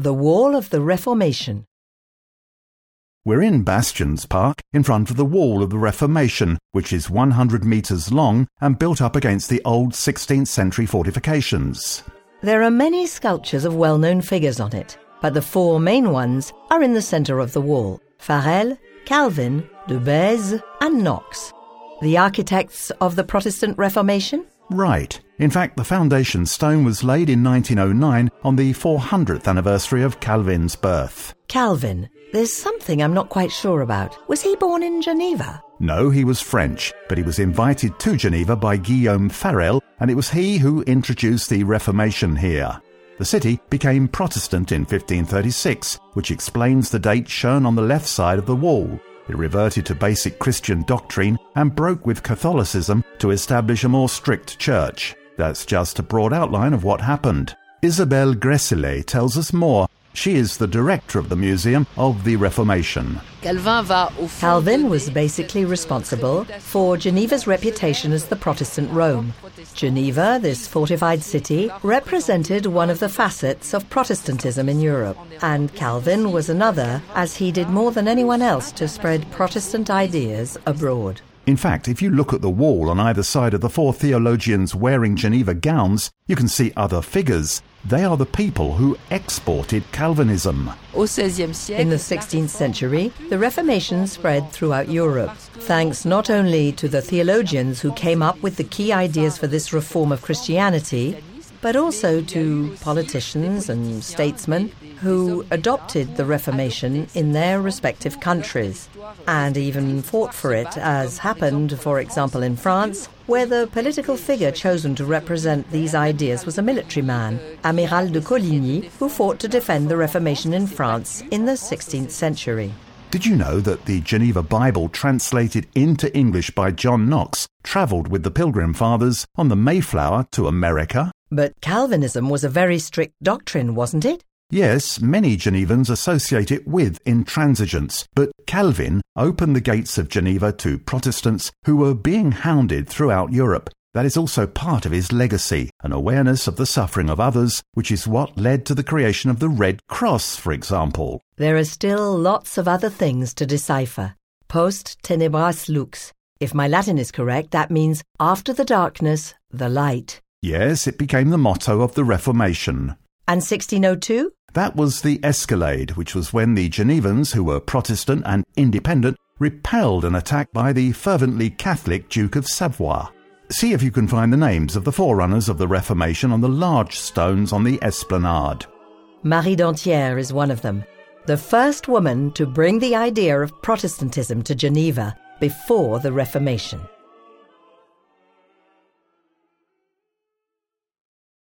The Wall of the Reformation. We're in Bastions Park, in front of the Wall of the Reformation, which is 100 metres long and built up against the old 16th century fortifications. There are many sculptures of well known figures on it, but the four main ones are in the centre of the wall Farel, Calvin, de Bèze, and Knox. The architects of the Protestant Reformation? Right. In fact, the foundation stone was laid in 1909 on the 400th anniversary of Calvin's birth. Calvin. There's something I'm not quite sure about. Was he born in Geneva? No, he was French, but he was invited to Geneva by Guillaume Farel, and it was he who introduced the Reformation here. The city became Protestant in 1536, which explains the date shown on the left side of the wall. It reverted to basic Christian doctrine and broke with Catholicism to establish a more strict church. That's just a broad outline of what happened. Isabelle Graesslé tells us more. She is the director of the Museum of the Reformation. Calvin was basically responsible for Geneva's reputation as the Protestant Rome. Geneva, this fortified city, represented one of the facets of Protestantism in Europe, and Calvin was another, as he did more than anyone else to spread Protestant ideas abroad. In fact, if you look at the wall on either side of the four theologians wearing Geneva gowns, you can see other figures. They are the people who exported Calvinism. In the 16th century, the Reformation spread throughout Europe, thanks not only to the theologians who came up with the key ideas for this reform of Christianity, but also to politicians and statesmen who adopted the Reformation in their respective countries and even fought for it, as happened, for example, in France, where the political figure chosen to represent these ideas was a military man, Amiral de Coligny, who fought to defend the Reformation in France in the 16th century. Did you know that the Geneva Bible, translated into English by John Knox, travelled with the Pilgrim Fathers on the Mayflower to America? But Calvinism was a very strict doctrine, wasn't it? Yes, many Genevans associate it with intransigence, but Calvin opened the gates of Geneva to Protestants who were being hounded throughout Europe. That is also part of his legacy, an awareness of the suffering of others, which is what led to the creation of the Red Cross, for example. There are still lots of other things to decipher. Post tenebras lux. If my Latin is correct, that means after the darkness, the light. Yes, it became the motto of the Reformation. And 1602? That was the escalade, which was when the Genevans, who were Protestant and independent, repelled an attack by the fervently Catholic Duke of Savoy. See if you can find the names of the forerunners of the Reformation on the large stones on the esplanade. Marie Dentière is one of them, the first woman to bring the idea of Protestantism to Geneva before the Reformation.